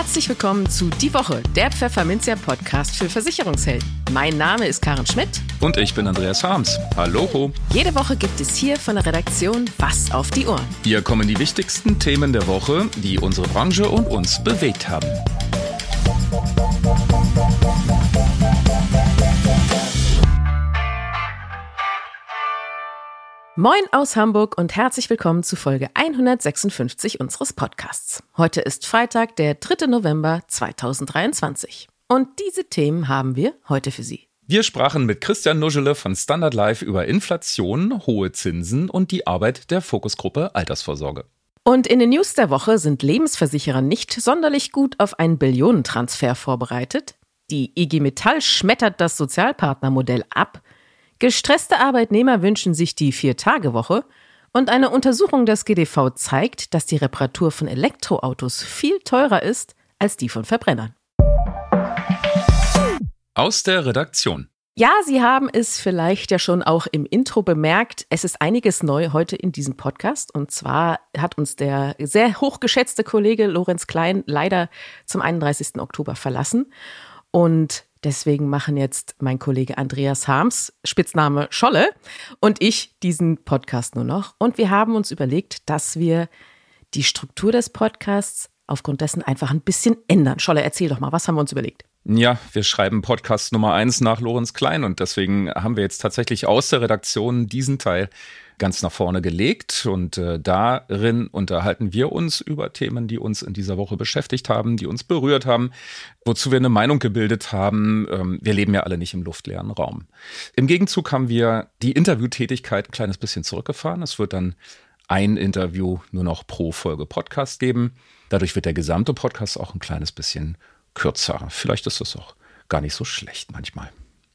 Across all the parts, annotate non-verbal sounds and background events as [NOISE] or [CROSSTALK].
Herzlich willkommen zu Die Woche, der Pfefferminzia Podcast für Versicherungshelden. Mein Name ist Karen Schmidt. Und ich bin Andreas Harms. Hallo. Jede Woche gibt es hier von der Redaktion Was auf die Ohren. Hier kommen die wichtigsten Themen der Woche, die unsere Branche und uns bewegt haben. Moin aus Hamburg und herzlich willkommen zu Folge 156 unseres Podcasts. Heute ist Freitag, der 3. November 2023. Und diese Themen haben wir heute für Sie. Wir sprachen mit Christian Nuschele von Standard Life über Inflation, hohe Zinsen und die Arbeit der Fokusgruppe Altersvorsorge. Und in den News der Woche sind Lebensversicherer nicht sonderlich gut auf einen Billionentransfer vorbereitet. Die IG Metall schmettert das Sozialpartnermodell ab Gestresste Arbeitnehmer wünschen sich die Vier-Tage-Woche und eine Untersuchung des GDV zeigt, dass die Reparatur von Elektroautos viel teurer ist als die von Verbrennern. Aus der Redaktion. Ja, Sie haben es vielleicht ja schon auch im Intro bemerkt. Es ist einiges neu heute in diesem Podcast. Und zwar hat uns der sehr hochgeschätzte Kollege Lorenz Klein leider zum 31. Oktober verlassen. Und Deswegen machen jetzt mein Kollege Andreas Harms, Spitzname Scholle, und ich diesen Podcast nur noch. Und wir haben uns überlegt, dass wir die Struktur des Podcasts aufgrund dessen einfach ein bisschen ändern. Scholle, erzähl doch mal, was haben wir uns überlegt? Ja, wir schreiben Podcast Nummer eins nach Lorenz Klein und deswegen haben wir jetzt tatsächlich aus der Redaktion diesen Teil ganz nach vorne gelegt und äh, darin unterhalten wir uns über Themen, die uns in dieser Woche beschäftigt haben, die uns berührt haben, wozu wir eine Meinung gebildet haben. Ähm, wir leben ja alle nicht im luftleeren Raum. Im Gegenzug haben wir die Interviewtätigkeit ein kleines bisschen zurückgefahren. Es wird dann ein Interview nur noch pro Folge Podcast geben. Dadurch wird der gesamte Podcast auch ein kleines bisschen kürzer. Vielleicht ist das auch gar nicht so schlecht manchmal.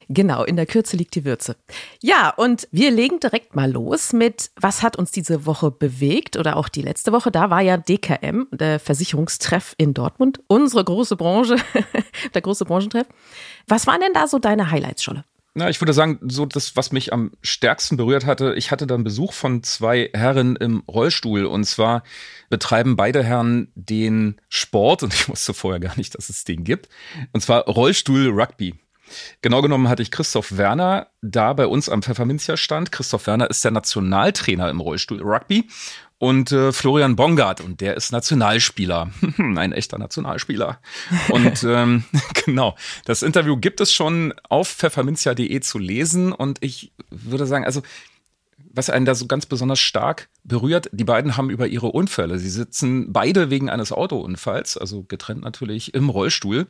Genau, in der Kürze liegt die Würze. Ja, und wir legen direkt mal los mit, was hat uns diese Woche bewegt oder auch die letzte Woche. Da war ja DKM, der Versicherungstreff in Dortmund, unsere große Branche, [LAUGHS] der große Branchentreff. Was waren denn da so deine Highlights, Scholle? Na, ich würde sagen, so das, was mich am stärksten berührt hatte, ich hatte dann Besuch von zwei Herren im Rollstuhl und zwar betreiben beide Herren den Sport und ich wusste vorher gar nicht, dass es den gibt und zwar Rollstuhl Rugby. Genau genommen hatte ich Christoph Werner da bei uns am Pfefferminzia stand. Christoph Werner ist der Nationaltrainer im Rollstuhl Rugby. Und äh, Florian Bongard und der ist Nationalspieler, [LAUGHS] ein echter Nationalspieler. Und [LAUGHS] ähm, [LAUGHS] genau, das Interview gibt es schon auf pfefferminzia.de zu lesen. Und ich würde sagen, also was einen da so ganz besonders stark berührt, die beiden haben über ihre Unfälle, sie sitzen beide wegen eines Autounfalls, also getrennt natürlich im Rollstuhl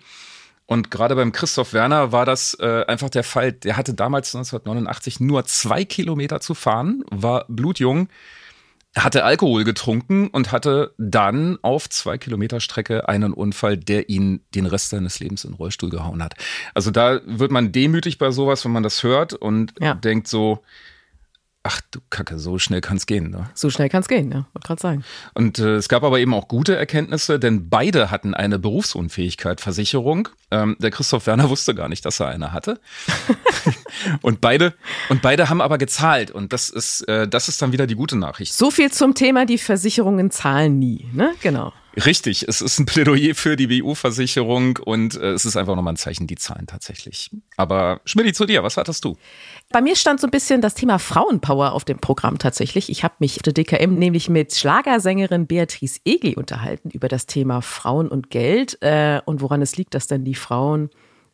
und gerade beim Christoph Werner war das äh, einfach der Fall. Der hatte damals 1989 nur zwei Kilometer zu fahren, war blutjung, hatte Alkohol getrunken und hatte dann auf zwei Kilometer Strecke einen Unfall, der ihn den Rest seines Lebens in den Rollstuhl gehauen hat. Also da wird man demütig bei sowas, wenn man das hört und ja. denkt so, Ach du Kacke, so schnell kann es gehen. Ne? So schnell kann es gehen, ja, wollte gerade sagen. Und äh, es gab aber eben auch gute Erkenntnisse, denn beide hatten eine Berufsunfähigkeit-Versicherung. Ähm, der Christoph Werner wusste gar nicht, dass er eine hatte. [LAUGHS] und beide und beide haben aber gezahlt und das ist äh, das ist dann wieder die gute Nachricht. So viel zum Thema, die Versicherungen zahlen nie, ne? Genau. Richtig, es ist ein Plädoyer für die BU-Versicherung und äh, es ist einfach nochmal ein Zeichen, die zahlen tatsächlich. Aber Schmidt, zu dir, was hattest du? Bei mir stand so ein bisschen das Thema Frauenpower auf dem Programm tatsächlich. Ich habe mich auf der DKM nämlich mit Schlagersängerin Beatrice Egli unterhalten über das Thema Frauen und Geld äh, und woran es liegt, dass dann die Frauen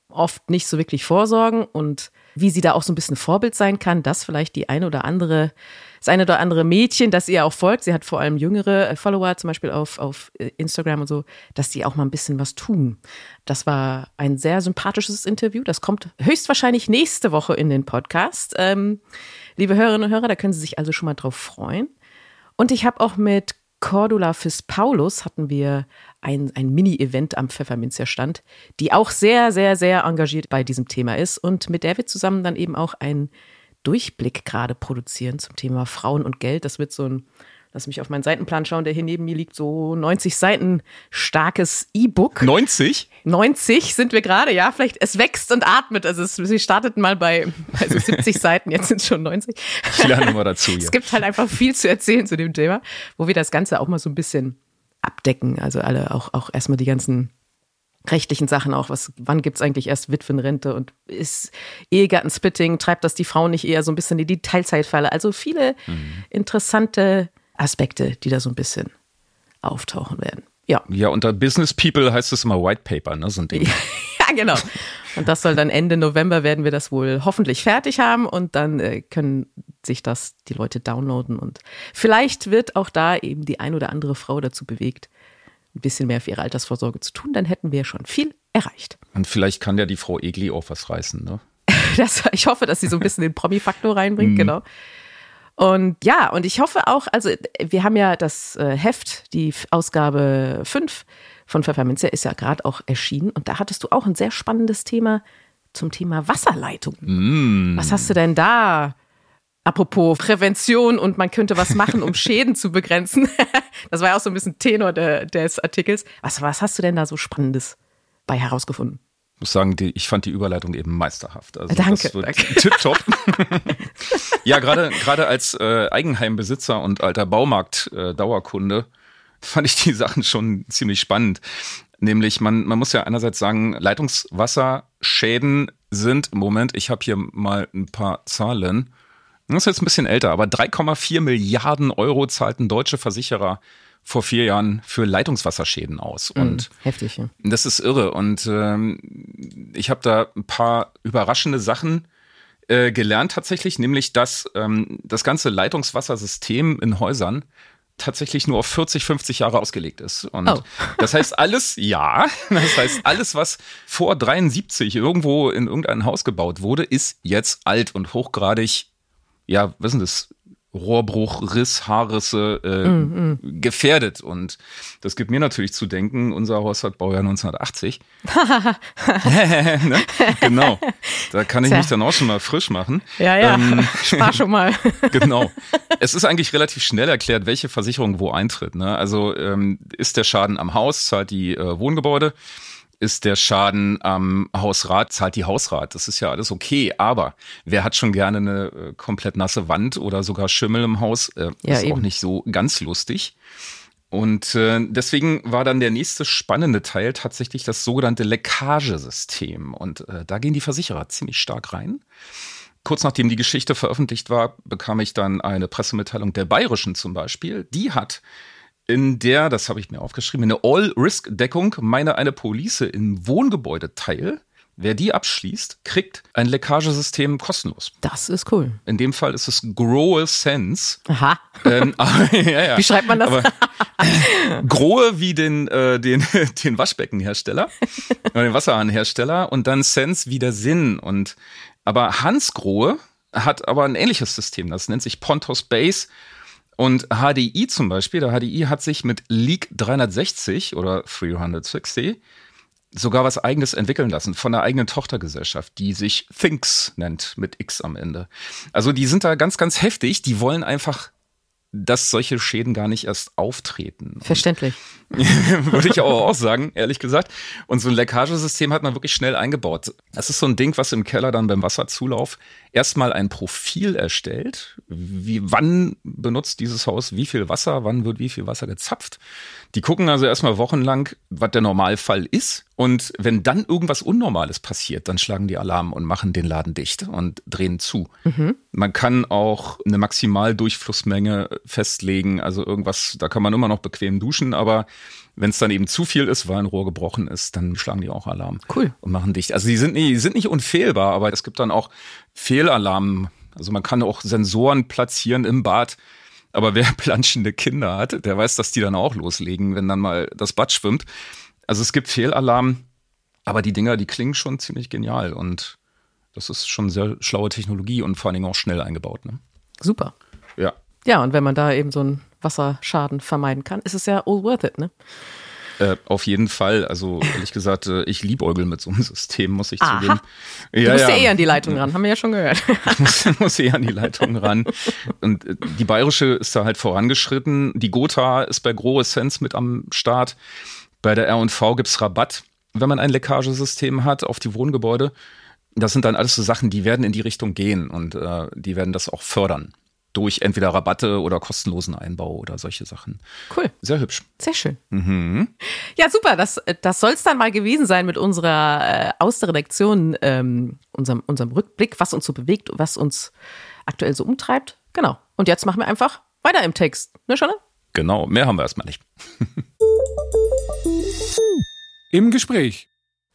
oft nicht so wirklich vorsorgen und wie sie da auch so ein bisschen Vorbild sein kann, dass vielleicht die eine oder andere, das eine oder andere Mädchen, das ihr auch folgt, sie hat vor allem jüngere äh, Follower, zum Beispiel auf, auf äh, Instagram und so, dass die auch mal ein bisschen was tun. Das war ein sehr sympathisches Interview. Das kommt höchstwahrscheinlich nächste Woche in den Podcast. Ähm, liebe Hörerinnen und Hörer, da können Sie sich also schon mal drauf freuen. Und ich habe auch mit Cordula Fis Paulus hatten wir ein, ein Mini-Event am Pfefferminzer Stand, die auch sehr, sehr, sehr engagiert bei diesem Thema ist und mit der wir zusammen dann eben auch einen Durchblick gerade produzieren zum Thema Frauen und Geld. Das wird so ein Lass mich auf meinen Seitenplan schauen, der hier neben mir liegt, so 90 Seiten starkes E-Book. 90? 90 sind wir gerade, ja, vielleicht, es wächst und atmet. Also es, wir starteten mal bei also 70 [LAUGHS] Seiten, jetzt sind es schon 90. Ich lerne mal dazu. Hier. Es gibt halt einfach viel zu erzählen zu dem Thema, wo wir das Ganze auch mal so ein bisschen abdecken. Also alle auch, auch erstmal die ganzen rechtlichen Sachen auch. Was, wann gibt's eigentlich erst Witwenrente und ist Ehegattensplitting, treibt das die Frauen nicht eher so ein bisschen in die Teilzeitfalle? Also viele mhm. interessante Aspekte, die da so ein bisschen auftauchen werden. Ja. Ja, unter Business People heißt es immer White Paper, ne? So ein Ding. [LAUGHS] ja, genau. Und das soll dann Ende November werden wir das wohl hoffentlich fertig haben und dann äh, können sich das die Leute downloaden und vielleicht wird auch da eben die ein oder andere Frau dazu bewegt, ein bisschen mehr für ihre Altersvorsorge zu tun, dann hätten wir schon viel erreicht. Und vielleicht kann ja die Frau Egli auch was reißen, ne? [LAUGHS] das, ich hoffe, dass sie so ein bisschen den Promi-Faktor reinbringt, mhm. genau. Und ja, und ich hoffe auch, also wir haben ja das äh, Heft, die Ausgabe 5 von Pfefferminze ist ja gerade auch erschienen und da hattest du auch ein sehr spannendes Thema zum Thema Wasserleitung. Mm. Was hast du denn da? Apropos Prävention und man könnte was machen, um [LAUGHS] Schäden zu begrenzen. [LAUGHS] das war ja auch so ein bisschen Tenor de, des Artikels. Was, was hast du denn da so Spannendes bei herausgefunden? Ich muss sagen, die, ich fand die Überleitung eben meisterhaft. Also danke. Das wird [LAUGHS] tipptopp. ja, gerade gerade als äh, Eigenheimbesitzer und alter Baumarkt-Dauerkunde äh, fand ich die Sachen schon ziemlich spannend. Nämlich, man, man muss ja einerseits sagen, Leitungswasserschäden sind im Moment, ich habe hier mal ein paar Zahlen, das ist jetzt ein bisschen älter, aber 3,4 Milliarden Euro zahlten deutsche Versicherer vor vier Jahren für Leitungswasserschäden aus. Mhm, und heftig. Ja. Das ist irre. Und ähm, ich habe da ein paar überraschende Sachen äh, gelernt tatsächlich, nämlich dass ähm, das ganze Leitungswassersystem in Häusern tatsächlich nur auf 40, 50 Jahre ausgelegt ist. Und oh. das heißt alles, [LAUGHS] ja, das heißt alles, was vor 73 irgendwo in irgendein Haus gebaut wurde, ist jetzt alt und hochgradig, ja, wissen das, Rohrbruch, Riss, Haarrisse äh, mm, mm. gefährdet. Und das gibt mir natürlich zu denken, unser Haus hat Baujahr 1980. [LAUGHS] [LAUGHS] ne? Genau. Da kann ich Tja. mich dann auch schon mal frisch machen. Ja, ja. Ähm, [LAUGHS] Spar schon mal. genau. Es ist eigentlich relativ schnell erklärt, welche Versicherung wo eintritt. Ne? Also ähm, ist der Schaden am Haus, zahlt die äh, Wohngebäude ist der Schaden am Hausrat, zahlt die Hausrat. Das ist ja alles okay. Aber wer hat schon gerne eine äh, komplett nasse Wand oder sogar Schimmel im Haus? Äh, ja, ist eben. auch nicht so ganz lustig. Und äh, deswegen war dann der nächste spannende Teil tatsächlich das sogenannte Leckagesystem. Und äh, da gehen die Versicherer ziemlich stark rein. Kurz nachdem die Geschichte veröffentlicht war, bekam ich dann eine Pressemitteilung der Bayerischen zum Beispiel. Die hat in der, das habe ich mir aufgeschrieben, eine All-Risk-Deckung meine eine Police im Wohngebäudeteil. Wer die abschließt, kriegt ein Leckagesystem kostenlos. Das ist cool. In dem Fall ist es Grohe Sense. Aha. Ähm, [LAUGHS] aber, ja, ja. Wie schreibt man das? Aber, [LAUGHS] Grohe wie den, äh, den, [LAUGHS] den Waschbeckenhersteller, den Wasserhahnhersteller und dann Sense wie der Sinn. Und aber Hans Grohe hat aber ein ähnliches System. Das nennt sich Pontos Base und HDI zum Beispiel, der HDI hat sich mit Leak 360 oder 360 sogar was eigenes entwickeln lassen von der eigenen Tochtergesellschaft, die sich Thinks nennt mit X am Ende. Also die sind da ganz, ganz heftig. Die wollen einfach dass solche Schäden gar nicht erst auftreten. Verständlich. [LAUGHS] Würde ich auch, auch sagen, ehrlich gesagt. Und so ein Leckagesystem hat man wirklich schnell eingebaut. Das ist so ein Ding, was im Keller dann beim Wasserzulauf erstmal ein Profil erstellt. Wie, wann benutzt dieses Haus wie viel Wasser? Wann wird wie viel Wasser gezapft? Die gucken also erstmal wochenlang, was der Normalfall ist. Und wenn dann irgendwas Unnormales passiert, dann schlagen die Alarm und machen den Laden dicht und drehen zu. Mhm. Man kann auch eine Maximaldurchflussmenge festlegen. Also irgendwas, da kann man immer noch bequem duschen, aber wenn es dann eben zu viel ist, weil ein Rohr gebrochen ist, dann schlagen die auch Alarm. Cool. Und machen dicht. Also die sind, nicht, die sind nicht unfehlbar, aber es gibt dann auch Fehlalarm. Also man kann auch Sensoren platzieren im Bad. Aber wer [LAUGHS] planschende Kinder hat, der weiß, dass die dann auch loslegen, wenn dann mal das Bad schwimmt. Also es gibt Fehlalarm, aber die Dinger, die klingen schon ziemlich genial und das ist schon sehr schlaue Technologie und vor allen Dingen auch schnell eingebaut. Ne? Super. Ja. Ja, und wenn man da eben so einen Wasserschaden vermeiden kann, ist es ja all worth it, ne? Äh, auf jeden Fall. Also ehrlich gesagt, äh, ich liebäugel mit so einem [LAUGHS] System, muss ich Aha. zugeben. Ja, du musst ja, eh an die Leitung ran, haben wir ja schon gehört. ich [LAUGHS] muss, muss eh an die Leitung ran. Und äh, die bayerische ist da halt vorangeschritten. Die Gotha ist bei Grohe Sense mit am Start. Bei der R&V gibt's Rabatt, wenn man ein Leckagesystem hat auf die Wohngebäude. Das sind dann alles so Sachen, die werden in die Richtung gehen und äh, die werden das auch fördern. durch entweder Rabatte oder kostenlosen Einbau oder solche Sachen. Cool. Sehr hübsch. Sehr schön. Mhm. Ja, super. Das, das soll es dann mal gewesen sein mit unserer äh, aus der Redaktion, ähm, unserem, unserem Rückblick, was uns so bewegt, was uns aktuell so umtreibt. Genau. Und jetzt machen wir einfach weiter im Text. Ne, Schonne? Genau. Mehr haben wir erstmal nicht. [LAUGHS] Im Gespräch.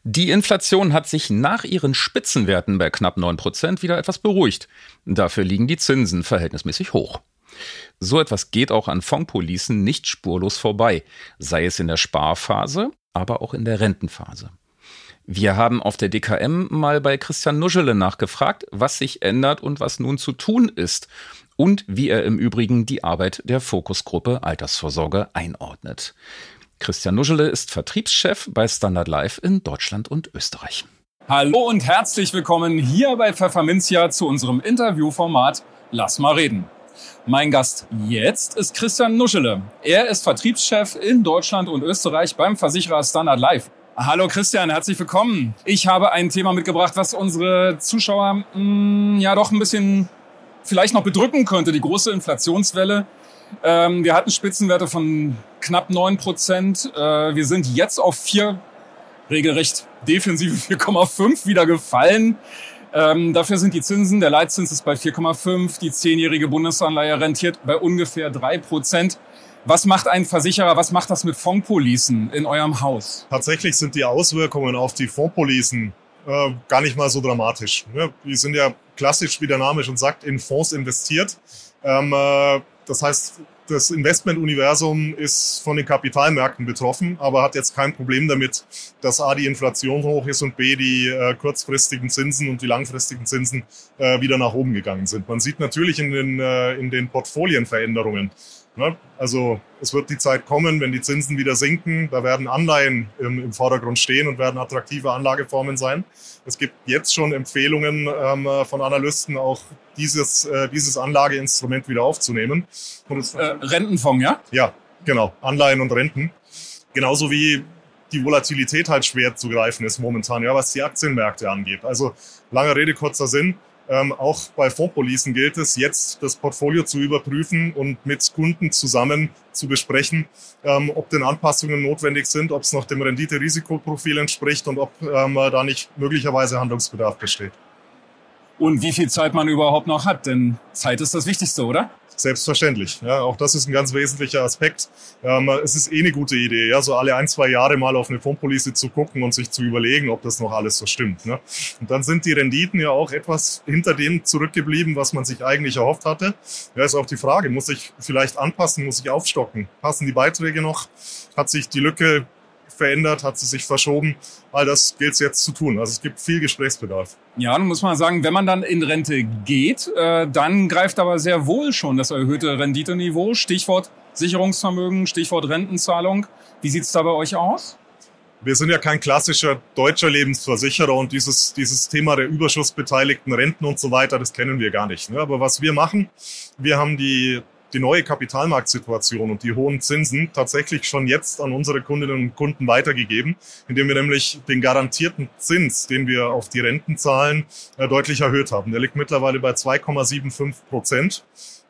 Die Inflation hat sich nach ihren Spitzenwerten bei knapp 9% wieder etwas beruhigt. Dafür liegen die Zinsen verhältnismäßig hoch. So etwas geht auch an Fondpolicen nicht spurlos vorbei, sei es in der Sparphase, aber auch in der Rentenphase. Wir haben auf der DKM mal bei Christian Nuschele nachgefragt, was sich ändert und was nun zu tun ist und wie er im Übrigen die Arbeit der Fokusgruppe Altersvorsorge einordnet. Christian Nuschele ist Vertriebschef bei Standard Life in Deutschland und Österreich. Hallo und herzlich willkommen hier bei Pfefferminzia zu unserem Interviewformat Lass mal reden. Mein Gast jetzt ist Christian Nuschele. Er ist Vertriebschef in Deutschland und Österreich beim Versicherer Standard Life. Hallo Christian, herzlich willkommen. Ich habe ein Thema mitgebracht, was unsere Zuschauer mh, mm, ja doch ein bisschen vielleicht noch bedrücken könnte, die große Inflationswelle. Ähm, wir hatten Spitzenwerte von knapp 9 Prozent. Äh, wir sind jetzt auf 4, regelrecht defensive [LAUGHS] 4,5 wieder gefallen. Ähm, dafür sind die Zinsen, der Leitzins ist bei 4,5, die zehnjährige Bundesanleihe rentiert bei ungefähr 3 Prozent. Was macht ein Versicherer, was macht das mit Fondspolicen in eurem Haus? Tatsächlich sind die Auswirkungen auf die Fondspolicen äh, gar nicht mal so dramatisch. Ne? Die sind ja klassisch, wie der Name schon sagt, in Fonds investiert. Ähm, äh, das heißt, das Investmentuniversum ist von den Kapitalmärkten betroffen, aber hat jetzt kein Problem damit, dass A, die Inflation hoch ist und B, die äh, kurzfristigen Zinsen und die langfristigen Zinsen äh, wieder nach oben gegangen sind. Man sieht natürlich in den, äh, in den Portfolienveränderungen, Ne? Also es wird die Zeit kommen, wenn die Zinsen wieder sinken, da werden Anleihen im, im Vordergrund stehen und werden attraktive Anlageformen sein. Es gibt jetzt schon Empfehlungen ähm, von Analysten, auch dieses, äh, dieses Anlageinstrument wieder aufzunehmen. äh, Rentenfonds, ja? Ja, genau. Anleihen und Renten. Genauso wie die Volatilität halt schwer zu greifen ist momentan, ja, was die Aktienmärkte angeht. Also lange Rede, kurzer Sinn. Ähm, auch bei Fondspolicen gilt es, jetzt das Portfolio zu überprüfen und mit Kunden zusammen zu besprechen, ähm, ob denn Anpassungen notwendig sind, ob es noch dem Rendite-Risikoprofil entspricht und ob ähm, da nicht möglicherweise Handlungsbedarf besteht. Und wie viel Zeit man überhaupt noch hat, denn Zeit ist das Wichtigste, oder? Selbstverständlich. Ja, auch das ist ein ganz wesentlicher Aspekt. Ähm, es ist eh eine gute Idee, ja, so alle ein, zwei Jahre mal auf eine Fondspolice zu gucken und sich zu überlegen, ob das noch alles so stimmt. Ne? Und dann sind die Renditen ja auch etwas hinter dem zurückgeblieben, was man sich eigentlich erhofft hatte. Ja, ist auch die Frage, muss ich vielleicht anpassen, muss ich aufstocken? Passen die Beiträge noch? Hat sich die Lücke verändert, hat sie sich verschoben. All das gilt es jetzt zu tun. Also es gibt viel Gesprächsbedarf. Ja, dann muss man sagen, wenn man dann in Rente geht, äh, dann greift aber sehr wohl schon das erhöhte Renditeniveau. Stichwort Sicherungsvermögen, Stichwort Rentenzahlung. Wie sieht's da bei euch aus? Wir sind ja kein klassischer deutscher Lebensversicherer und dieses, dieses Thema der überschussbeteiligten Renten und so weiter, das kennen wir gar nicht. Ne? Aber was wir machen, wir haben die die neue Kapitalmarktsituation und die hohen Zinsen tatsächlich schon jetzt an unsere Kundinnen und Kunden weitergegeben, indem wir nämlich den garantierten Zins, den wir auf die Renten zahlen, äh, deutlich erhöht haben. Der liegt mittlerweile bei 2,75 Prozent.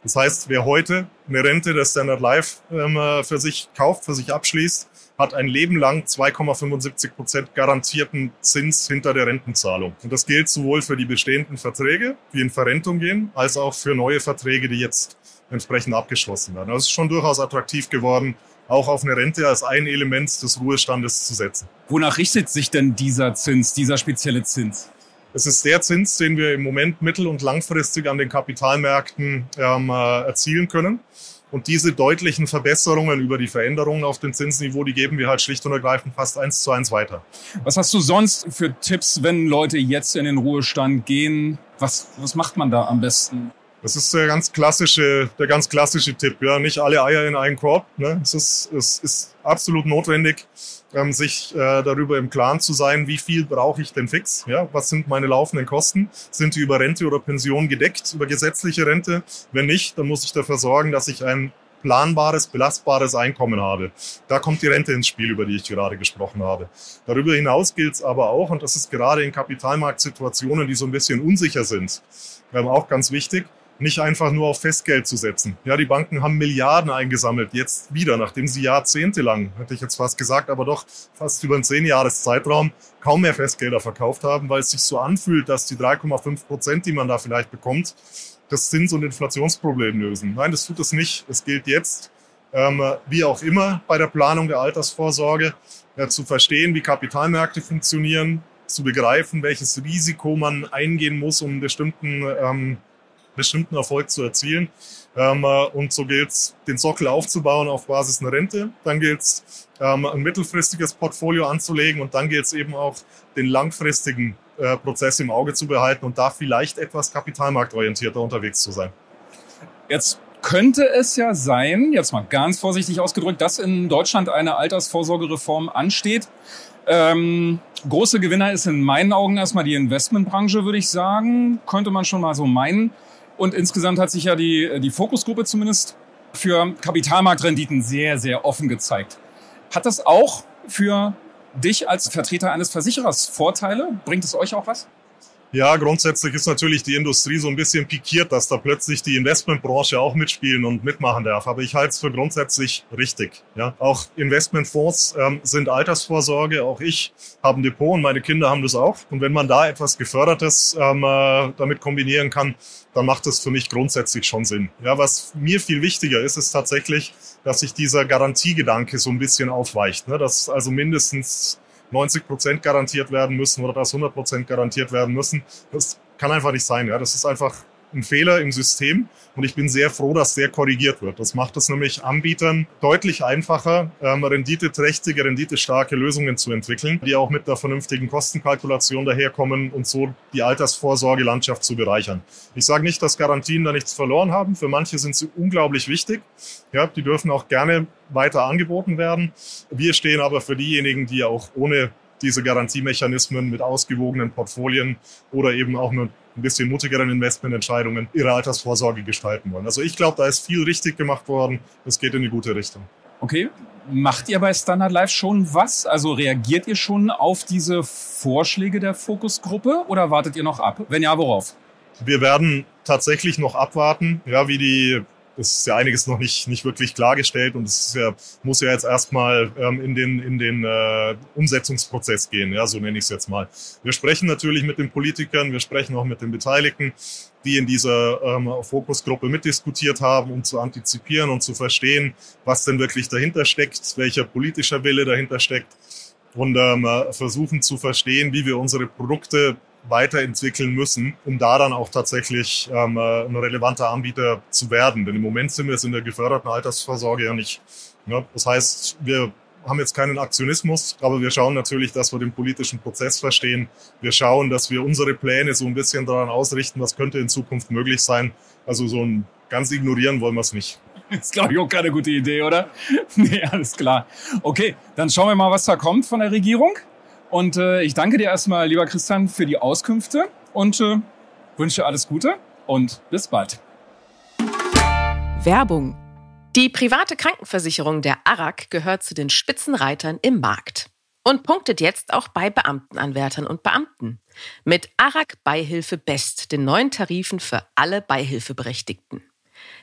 Das heißt, wer heute eine Rente der Standard Life ähm, äh, für sich kauft, für sich abschließt, hat ein Leben lang 2,75 Prozent garantierten Zins hinter der Rentenzahlung. Und das gilt sowohl für die bestehenden Verträge, die in Verrentung gehen, als auch für neue Verträge, die jetzt entsprechend abgeschlossen werden. Also es ist schon durchaus attraktiv geworden, auch auf eine Rente als ein Element des Ruhestandes zu setzen. Wonach richtet sich denn dieser Zins, dieser spezielle Zins? Es ist der Zins, den wir im Moment mittel- und langfristig an den Kapitalmärkten ähm, äh, erzielen können. Und diese deutlichen Verbesserungen über die Veränderungen auf dem Zinsniveau, die geben wir halt schlicht und ergreifend fast eins zu eins weiter. Was hast du sonst für Tipps, wenn Leute jetzt in den Ruhestand gehen? Was, was macht man da am besten? Das ist der ganz klassische, der ganz klassische Tipp. Ja, nicht alle Eier in einen Korb. Ne? Es ist, es ist absolut notwendig, ähm, sich äh, darüber im Klaren zu sein, wie viel brauche ich denn fix? Ja, was sind meine laufenden Kosten? Sind die über Rente oder Pension gedeckt, über gesetzliche Rente? Wenn nicht, dann muss ich dafür sorgen, dass ich ein planbares, belastbares Einkommen habe. Da kommt die Rente ins Spiel, über die ich gerade gesprochen habe. Darüber hinaus gilt es aber auch, und das ist gerade in Kapitalmarktsituationen, die so ein bisschen unsicher sind, ähm, auch ganz wichtig, nicht einfach nur auf Festgeld zu setzen. Ja, die Banken haben Milliarden eingesammelt, jetzt wieder, nachdem sie jahrzehntelang, hätte ich jetzt fast gesagt, aber doch fast über einen zehn Jahres Zeitraum kaum mehr Festgelder verkauft haben, weil es sich so anfühlt, dass die 3,5 Prozent, die man da vielleicht bekommt, das Zins- und Inflationsproblem lösen. Nein, das tut es nicht. Es gilt jetzt, ähm, wie auch immer bei der Planung der Altersvorsorge, ja, zu verstehen, wie Kapitalmärkte funktionieren, zu begreifen, welches Risiko man eingehen muss, um bestimmten, ähm, bestimmten Erfolg zu erzielen. Ähm, äh, und so gilt es, den Sockel aufzubauen auf Basis einer Rente. Dann gilt es, ähm, ein mittelfristiges Portfolio anzulegen und dann gilt es eben auch, den langfristigen äh, Prozess im Auge zu behalten und da vielleicht etwas kapitalmarktorientierter unterwegs zu sein. Jetzt könnte es ja sein, jetzt mal ganz vorsichtig ausgedrückt, dass in Deutschland eine Altersvorsorgereform ansteht. Ähm, große Gewinner ist in meinen Augen erstmal die Investmentbranche, würde ich sagen. Könnte man schon mal so meinen. Und insgesamt hat sich ja die, die Fokusgruppe zumindest für Kapitalmarktrenditen sehr, sehr offen gezeigt. Hat das auch für dich als Vertreter eines Versicherers Vorteile? Bringt es euch auch was? Ja, grundsätzlich ist natürlich die Industrie so ein bisschen pikiert, dass da plötzlich die Investmentbranche auch mitspielen und mitmachen darf. Aber ich halte es für grundsätzlich richtig. Ja, auch Investmentfonds ähm, sind Altersvorsorge. Auch ich habe ein Depot und meine Kinder haben das auch. Und wenn man da etwas Gefördertes ähm, äh, damit kombinieren kann, dann macht das für mich grundsätzlich schon Sinn. Ja, was mir viel wichtiger ist, ist tatsächlich, dass sich dieser Garantiegedanke so ein bisschen aufweicht. Ne? Dass also mindestens 90 Prozent garantiert werden müssen oder dass 100 Prozent garantiert werden müssen. Das kann einfach nicht sein. Ja, das ist einfach ein Fehler im System und ich bin sehr froh, dass der korrigiert wird. Das macht es nämlich Anbietern deutlich einfacher, ähm, renditeträchtige, renditestarke Lösungen zu entwickeln, die auch mit der vernünftigen Kostenkalkulation daherkommen und so die Altersvorsorgelandschaft zu bereichern. Ich sage nicht, dass Garantien da nichts verloren haben. Für manche sind sie unglaublich wichtig. Ja, die dürfen auch gerne weiter angeboten werden. Wir stehen aber für diejenigen, die auch ohne diese Garantiemechanismen mit ausgewogenen Portfolien oder eben auch mit ein bisschen mutigeren Investmententscheidungen ihre Altersvorsorge gestalten wollen. Also ich glaube, da ist viel richtig gemacht worden. Es geht in die gute Richtung. Okay. Macht ihr bei Standard Life schon was? Also reagiert ihr schon auf diese Vorschläge der Fokusgruppe oder wartet ihr noch ab? Wenn ja, worauf? Wir werden tatsächlich noch abwarten, ja, wie die ist ja einiges noch nicht, nicht wirklich klargestellt und es ja, muss ja jetzt erstmal ähm, in den, in den äh, Umsetzungsprozess gehen, ja, so nenne ich es jetzt mal. Wir sprechen natürlich mit den Politikern, wir sprechen auch mit den Beteiligten, die in dieser ähm, Fokusgruppe mitdiskutiert haben, um zu antizipieren und zu verstehen, was denn wirklich dahinter steckt, welcher politischer Wille dahinter steckt und ähm, versuchen zu verstehen, wie wir unsere Produkte weiterentwickeln müssen, um da dann auch tatsächlich ähm, äh, ein relevanter Anbieter zu werden. Denn im Moment sind wir es in der geförderten Altersvorsorge ja nicht. Ja, das heißt, wir haben jetzt keinen Aktionismus, aber wir schauen natürlich, dass wir den politischen Prozess verstehen. Wir schauen, dass wir unsere Pläne so ein bisschen daran ausrichten, was könnte in Zukunft möglich sein. Also so ein ganz ignorieren wollen wir es nicht. Ist, glaube ich, auch keine gute Idee, oder? [LAUGHS] nee, alles klar. Okay, dann schauen wir mal, was da kommt von der Regierung. Und äh, ich danke dir erstmal, lieber Christian, für die Auskünfte und äh, wünsche alles Gute und bis bald. Werbung. Die private Krankenversicherung der ARAG gehört zu den Spitzenreitern im Markt und punktet jetzt auch bei Beamtenanwärtern und Beamten. Mit ARAG Beihilfe Best, den neuen Tarifen für alle Beihilfeberechtigten.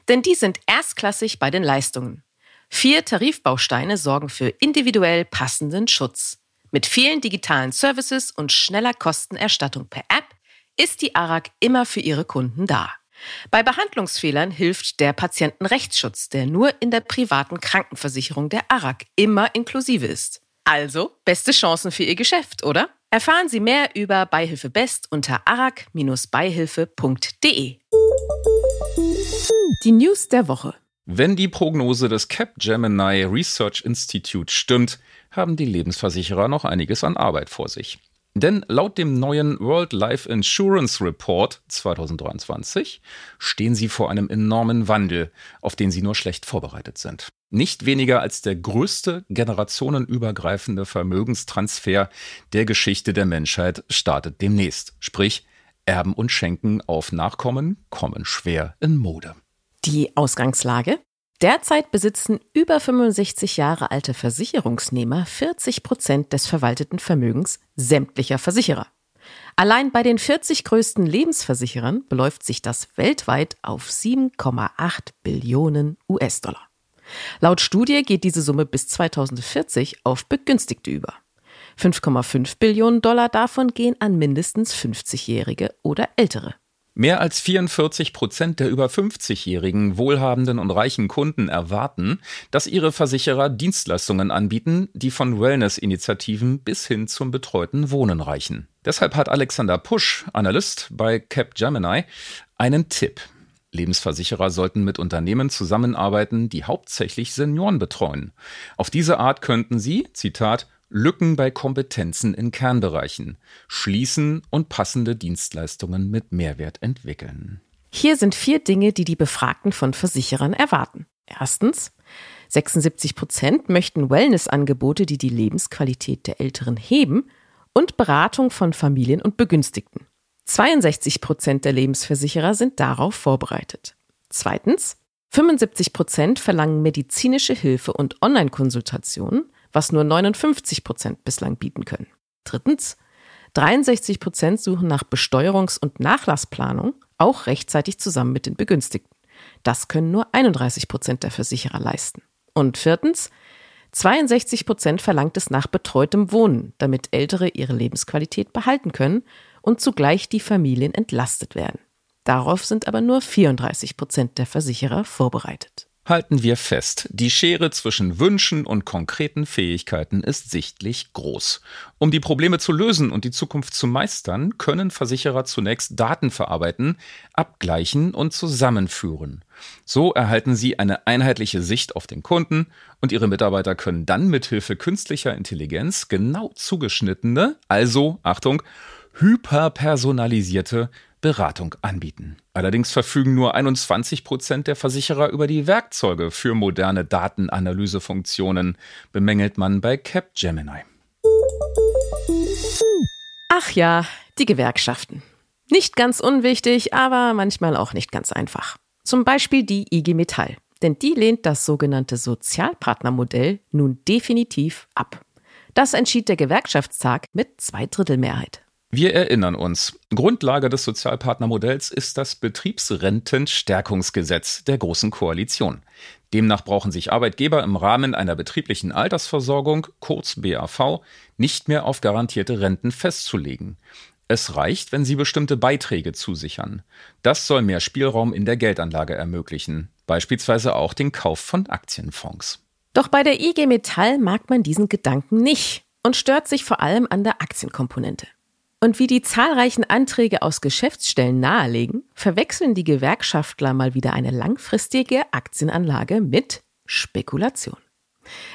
Denn die sind erstklassig bei den Leistungen. Vier Tarifbausteine sorgen für individuell passenden Schutz. Mit vielen digitalen Services und schneller Kostenerstattung per App ist die ARAG immer für ihre Kunden da. Bei Behandlungsfehlern hilft der Patientenrechtsschutz, der nur in der privaten Krankenversicherung der ARAG immer inklusive ist. Also, beste Chancen für Ihr Geschäft, oder? Erfahren Sie mehr über Beihilfe Best unter arag-beihilfe.de. Die News der Woche. Wenn die Prognose des Capgemini Research Institute stimmt, haben die Lebensversicherer noch einiges an Arbeit vor sich. Denn laut dem neuen World Life Insurance Report 2023 stehen sie vor einem enormen Wandel, auf den sie nur schlecht vorbereitet sind. Nicht weniger als der größte generationenübergreifende Vermögenstransfer der Geschichte der Menschheit startet demnächst. Sprich, Erben und Schenken auf Nachkommen kommen schwer in Mode. Die Ausgangslage? Derzeit besitzen über 65 Jahre alte Versicherungsnehmer 40 Prozent des verwalteten Vermögens sämtlicher Versicherer. Allein bei den 40 größten Lebensversicherern beläuft sich das weltweit auf 7,8 Billionen US-Dollar. Laut Studie geht diese Summe bis 2040 auf Begünstigte über. 5,5 Billionen Dollar davon gehen an mindestens 50-Jährige oder Ältere. Mehr als 44 Prozent der über 50-jährigen wohlhabenden und reichen Kunden erwarten, dass ihre Versicherer Dienstleistungen anbieten, die von Wellness-Initiativen bis hin zum betreuten Wohnen reichen. Deshalb hat Alexander Pusch, Analyst bei Capgemini, einen Tipp. Lebensversicherer sollten mit Unternehmen zusammenarbeiten, die hauptsächlich Senioren betreuen. Auf diese Art könnten sie, Zitat, Lücken bei Kompetenzen in Kernbereichen, schließen und passende Dienstleistungen mit Mehrwert entwickeln. Hier sind vier Dinge, die die Befragten von Versicherern erwarten. Erstens, 76 Prozent möchten Wellnessangebote, die die Lebensqualität der Älteren heben und Beratung von Familien und Begünstigten. 62 Prozent der Lebensversicherer sind darauf vorbereitet. Zweitens, 75 Prozent verlangen medizinische Hilfe und Online-Konsultationen was nur 59 Prozent bislang bieten können. Drittens, 63 Prozent suchen nach Besteuerungs- und Nachlassplanung, auch rechtzeitig zusammen mit den Begünstigten. Das können nur 31 Prozent der Versicherer leisten. Und viertens, 62 Prozent verlangt es nach betreutem Wohnen, damit Ältere ihre Lebensqualität behalten können und zugleich die Familien entlastet werden. Darauf sind aber nur 34 Prozent der Versicherer vorbereitet. Halten wir fest, die Schere zwischen Wünschen und konkreten Fähigkeiten ist sichtlich groß. Um die Probleme zu lösen und die Zukunft zu meistern, können Versicherer zunächst Daten verarbeiten, abgleichen und zusammenführen. So erhalten sie eine einheitliche Sicht auf den Kunden und ihre Mitarbeiter können dann mithilfe künstlicher Intelligenz genau zugeschnittene, also Achtung, hyperpersonalisierte Beratung anbieten. Allerdings verfügen nur 21 Prozent der Versicherer über die Werkzeuge für moderne Datenanalysefunktionen, bemängelt man bei Capgemini. Ach ja, die Gewerkschaften. Nicht ganz unwichtig, aber manchmal auch nicht ganz einfach. Zum Beispiel die IG Metall. Denn die lehnt das sogenannte Sozialpartnermodell nun definitiv ab. Das entschied der Gewerkschaftstag mit Zweidrittelmehrheit. Wir erinnern uns, Grundlage des Sozialpartnermodells ist das Betriebsrentenstärkungsgesetz der Großen Koalition. Demnach brauchen sich Arbeitgeber im Rahmen einer betrieblichen Altersversorgung, kurz BAV, nicht mehr auf garantierte Renten festzulegen. Es reicht, wenn sie bestimmte Beiträge zusichern. Das soll mehr Spielraum in der Geldanlage ermöglichen, beispielsweise auch den Kauf von Aktienfonds. Doch bei der IG Metall mag man diesen Gedanken nicht und stört sich vor allem an der Aktienkomponente. Und wie die zahlreichen Anträge aus Geschäftsstellen nahelegen, verwechseln die Gewerkschaftler mal wieder eine langfristige Aktienanlage mit Spekulation.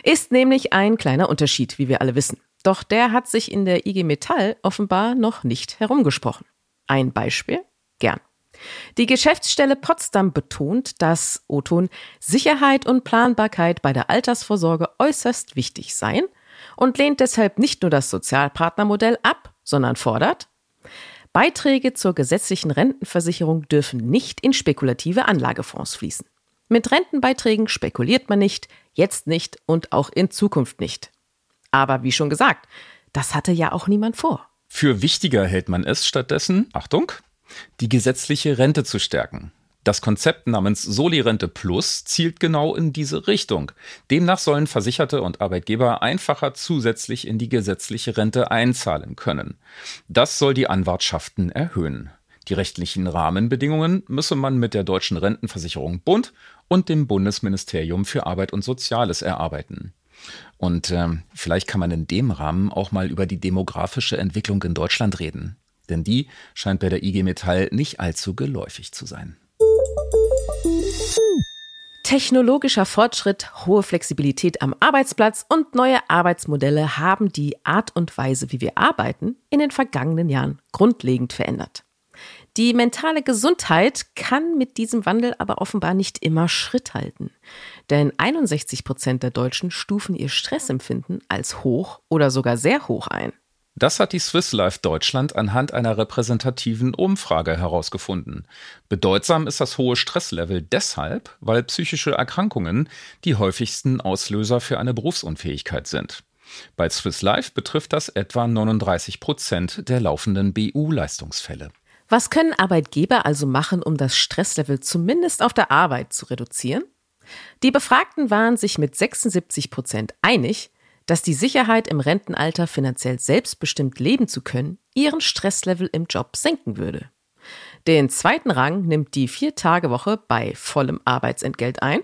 Ist nämlich ein kleiner Unterschied, wie wir alle wissen. Doch der hat sich in der IG Metall offenbar noch nicht herumgesprochen. Ein Beispiel? Gern. Die Geschäftsstelle Potsdam betont, dass Oton Sicherheit und Planbarkeit bei der Altersvorsorge äußerst wichtig seien und lehnt deshalb nicht nur das Sozialpartnermodell ab, sondern fordert, Beiträge zur gesetzlichen Rentenversicherung dürfen nicht in spekulative Anlagefonds fließen. Mit Rentenbeiträgen spekuliert man nicht, jetzt nicht und auch in Zukunft nicht. Aber wie schon gesagt, das hatte ja auch niemand vor. Für wichtiger hält man es stattdessen, Achtung, die gesetzliche Rente zu stärken. Das Konzept namens Solirente Plus zielt genau in diese Richtung. Demnach sollen Versicherte und Arbeitgeber einfacher zusätzlich in die gesetzliche Rente einzahlen können. Das soll die Anwartschaften erhöhen. Die rechtlichen Rahmenbedingungen müsse man mit der Deutschen Rentenversicherung Bund und dem Bundesministerium für Arbeit und Soziales erarbeiten. Und äh, vielleicht kann man in dem Rahmen auch mal über die demografische Entwicklung in Deutschland reden. Denn die scheint bei der IG Metall nicht allzu geläufig zu sein. Technologischer Fortschritt, hohe Flexibilität am Arbeitsplatz und neue Arbeitsmodelle haben die Art und Weise, wie wir arbeiten, in den vergangenen Jahren grundlegend verändert. Die mentale Gesundheit kann mit diesem Wandel aber offenbar nicht immer Schritt halten. Denn 61 Prozent der Deutschen stufen ihr Stressempfinden als hoch oder sogar sehr hoch ein. Das hat die Swiss Life Deutschland anhand einer repräsentativen Umfrage herausgefunden. Bedeutsam ist das hohe Stresslevel deshalb, weil psychische Erkrankungen die häufigsten Auslöser für eine Berufsunfähigkeit sind. Bei Swiss Life betrifft das etwa 39 Prozent der laufenden BU-Leistungsfälle. Was können Arbeitgeber also machen, um das Stresslevel zumindest auf der Arbeit zu reduzieren? Die Befragten waren sich mit 76 Prozent einig, dass die Sicherheit im Rentenalter finanziell selbstbestimmt leben zu können, ihren Stresslevel im Job senken würde. Den zweiten Rang nimmt die Vier-Tage-Woche bei vollem Arbeitsentgelt ein.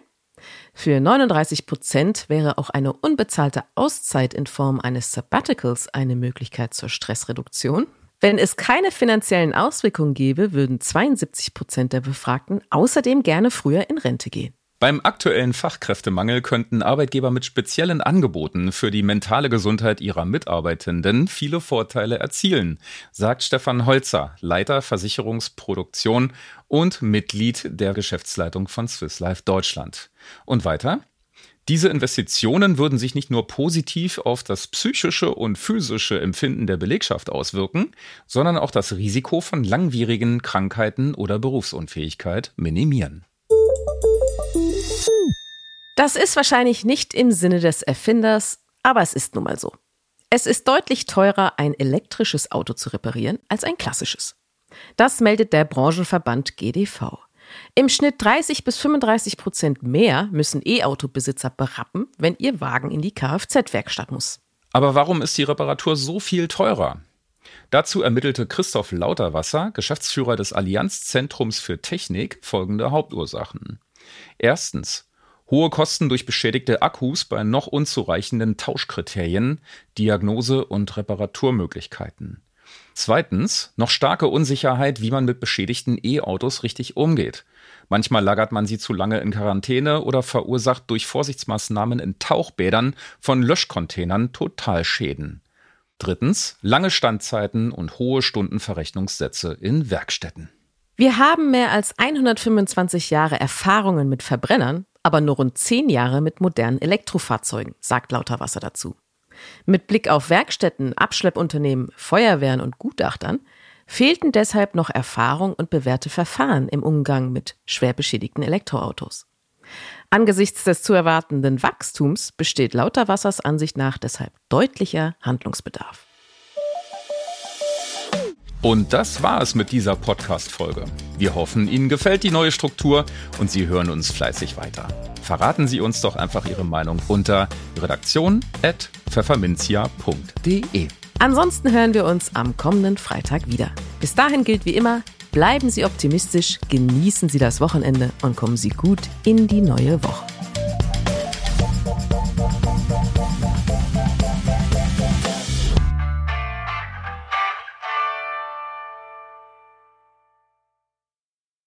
Für 39 Prozent wäre auch eine unbezahlte Auszeit in Form eines Sabbaticals eine Möglichkeit zur Stressreduktion. Wenn es keine finanziellen Auswirkungen gäbe, würden 72 Prozent der Befragten außerdem gerne früher in Rente gehen. Beim aktuellen Fachkräftemangel könnten Arbeitgeber mit speziellen Angeboten für die mentale Gesundheit ihrer Mitarbeitenden viele Vorteile erzielen, sagt Stefan Holzer, Leiter Versicherungsproduktion und Mitglied der Geschäftsleitung von Swiss Life Deutschland. Und weiter? Diese Investitionen würden sich nicht nur positiv auf das psychische und physische Empfinden der Belegschaft auswirken, sondern auch das Risiko von langwierigen Krankheiten oder Berufsunfähigkeit minimieren. Das ist wahrscheinlich nicht im Sinne des Erfinders, aber es ist nun mal so. Es ist deutlich teurer, ein elektrisches Auto zu reparieren, als ein klassisches. Das meldet der Branchenverband GDV. Im Schnitt 30 bis 35 Prozent mehr müssen E-Auto-Besitzer berappen, wenn ihr Wagen in die Kfz-Werkstatt muss. Aber warum ist die Reparatur so viel teurer? Dazu ermittelte Christoph Lauterwasser, Geschäftsführer des Allianzzentrums für Technik, folgende Hauptursachen. Erstens hohe Kosten durch beschädigte Akkus bei noch unzureichenden Tauschkriterien, Diagnose und Reparaturmöglichkeiten. Zweitens noch starke Unsicherheit, wie man mit beschädigten E-Autos richtig umgeht. Manchmal lagert man sie zu lange in Quarantäne oder verursacht durch Vorsichtsmaßnahmen in Tauchbädern von Löschcontainern Totalschäden. Drittens lange Standzeiten und hohe Stundenverrechnungssätze in Werkstätten. Wir haben mehr als 125 Jahre Erfahrungen mit Verbrennern, aber nur rund 10 Jahre mit modernen Elektrofahrzeugen, sagt Lauterwasser dazu. Mit Blick auf Werkstätten, Abschleppunternehmen, Feuerwehren und Gutachtern fehlten deshalb noch Erfahrung und bewährte Verfahren im Umgang mit schwer beschädigten Elektroautos. Angesichts des zu erwartenden Wachstums besteht Lauterwassers Ansicht nach deshalb deutlicher Handlungsbedarf. Und das war es mit dieser Podcast-Folge. Wir hoffen, Ihnen gefällt die neue Struktur und Sie hören uns fleißig weiter. Verraten Sie uns doch einfach Ihre Meinung unter redaktion.pfefferminzia.de. Ansonsten hören wir uns am kommenden Freitag wieder. Bis dahin gilt wie immer, bleiben Sie optimistisch, genießen Sie das Wochenende und kommen Sie gut in die neue Woche.